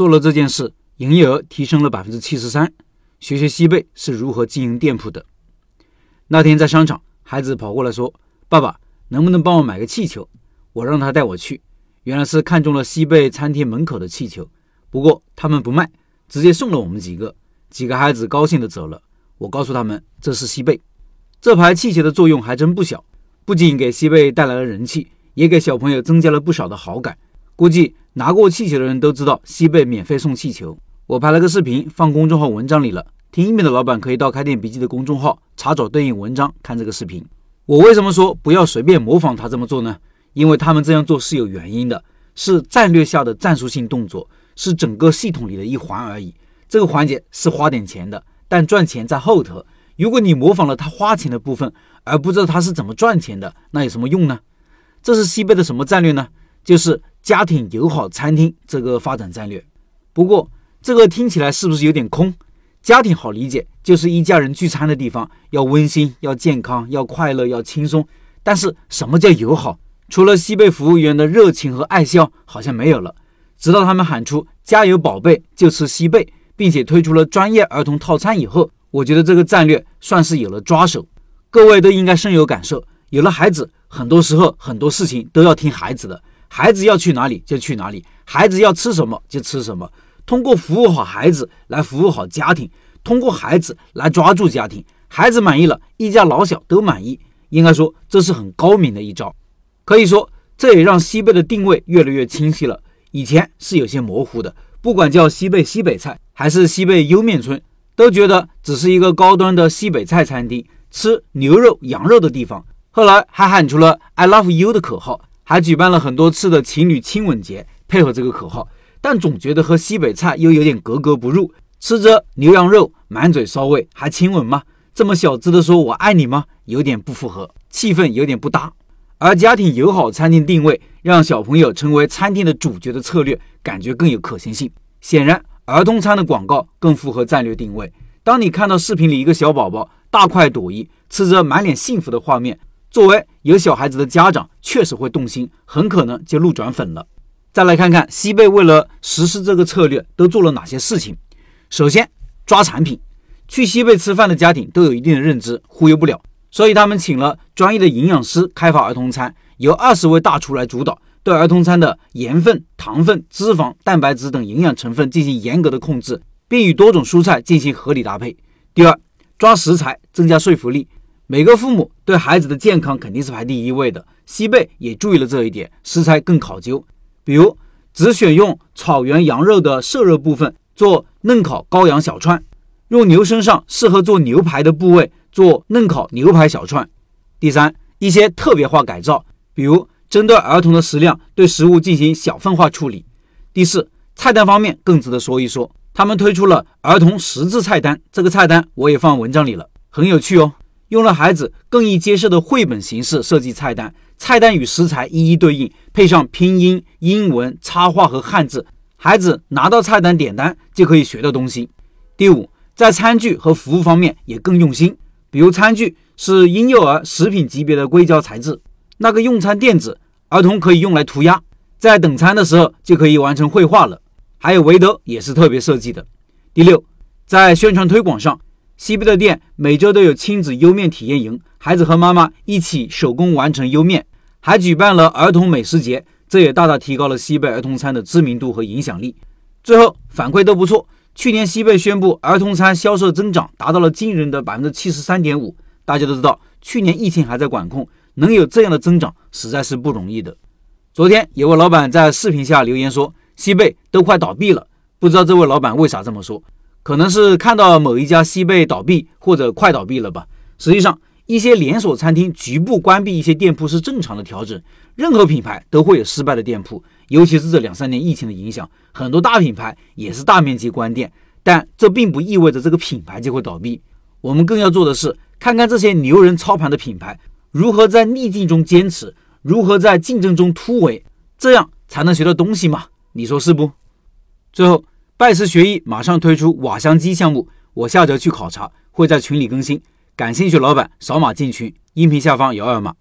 做了这件事，营业额提升了百分之七十三。学学西贝是如何经营店铺的。那天在商场，孩子跑过来说：“爸爸，能不能帮我买个气球？”我让他带我去，原来是看中了西贝餐厅门口的气球。不过他们不卖，直接送了我们几个。几个孩子高兴地走了。我告诉他们，这是西贝，这排气球的作用还真不小，不仅给西贝带来了人气，也给小朋友增加了不少的好感。估计拿过气球的人都知道西贝免费送气球。我拍了个视频放公众号文章里了，听音频的老板可以到开店笔记的公众号查找对应文章看这个视频。我为什么说不要随便模仿他这么做呢？因为他们这样做是有原因的，是战略下的战术性动作，是整个系统里的一环而已。这个环节是花点钱的，但赚钱在后头。如果你模仿了他花钱的部分，而不知道他是怎么赚钱的，那有什么用呢？这是西贝的什么战略呢？就是家庭友好餐厅这个发展战略。不过这个听起来是不是有点空？家庭好理解，就是一家人聚餐的地方，要温馨，要健康，要快乐，要轻松。但是什么叫友好？除了西贝服务员的热情和爱笑，好像没有了。直到他们喊出“加油，宝贝，就吃西贝”，并且推出了专业儿童套餐以后，我觉得这个战略算是有了抓手。各位都应该深有感受，有了孩子，很多时候很多事情都要听孩子的，孩子要去哪里就去哪里，孩子要吃什么就吃什么。通过服务好孩子来服务好家庭，通过孩子来抓住家庭，孩子满意了，一家老小都满意。应该说，这是很高明的一招。可以说，这也让西贝的定位越来越清晰了。以前是有些模糊的，不管叫西贝西北菜还是西贝莜面村，都觉得只是一个高端的西北菜餐厅，吃牛肉、羊肉的地方。后来还喊出了 “I love you” 的口号，还举办了很多次的情侣亲吻节，配合这个口号。但总觉得和西北菜又有点格格不入，吃着牛羊肉，满嘴骚味，还亲吻吗？这么小资的说我爱你吗？有点不符合，气氛有点不搭。而家庭友好餐厅定位，让小朋友成为餐厅的主角的策略，感觉更有可行性。显然，儿童餐的广告更符合战略定位。当你看到视频里一个小宝宝大快朵颐，吃着满脸幸福的画面，作为有小孩子的家长，确实会动心，很可能就路转粉了。再来看看西贝为了实施这个策略都做了哪些事情。首先，抓产品。去西贝吃饭的家庭都有一定的认知，忽悠不了。所以他们请了专业的营养师开发儿童餐，由二十位大厨来主导，对儿童餐的盐分、糖分、脂肪、蛋白质等营养成分进行严格的控制，并与多种蔬菜进行合理搭配。第二，抓食材，增加说服力。每个父母对孩子的健康肯定是排第一位的，西贝也注意了这一点，食材更考究，比如只选用草原羊肉的瘦肉部分做嫩烤羔羊小串，用牛身上适合做牛排的部位。做嫩烤牛排小串。第三，一些特别化改造，比如针对儿童的食量，对食物进行小分化处理。第四，菜单方面更值得说一说，他们推出了儿童识字菜单，这个菜单我也放文章里了，很有趣哦。用了孩子更易接受的绘本形式设计菜单，菜单与食材一一对应，配上拼音、英文、插画和汉字，孩子拿到菜单点单就可以学到东西。第五，在餐具和服务方面也更用心。比如餐具是婴幼儿食品级别的硅胶材质，那个用餐垫子，儿童可以用来涂鸦，在等餐的时候就可以完成绘画了。还有围兜也是特别设计的。第六，在宣传推广上，西贝的店每周都有亲子莜面体验营，孩子和妈妈一起手工完成莜面，还举办了儿童美食节，这也大大提高了西贝儿童餐的知名度和影响力。最后反馈都不错。去年西贝宣布，儿童餐销售增长达到了惊人的百分之七十三点五。大家都知道，去年疫情还在管控，能有这样的增长实在是不容易的。昨天有位老板在视频下留言说，西贝都快倒闭了。不知道这位老板为啥这么说？可能是看到某一家西贝倒闭或者快倒闭了吧。实际上，一些连锁餐厅局部关闭一些店铺是正常的调整。任何品牌都会有失败的店铺，尤其是这两三年疫情的影响，很多大品牌也是大面积关店。但这并不意味着这个品牌就会倒闭。我们更要做的是，看看这些牛人操盘的品牌如何在逆境中坚持，如何在竞争中突围，这样才能学到东西嘛？你说是不？最后，拜师学艺马上推出瓦香鸡项目，我下周去考察，会在群里更新。感兴趣老板扫码进群，音频下方摇二码。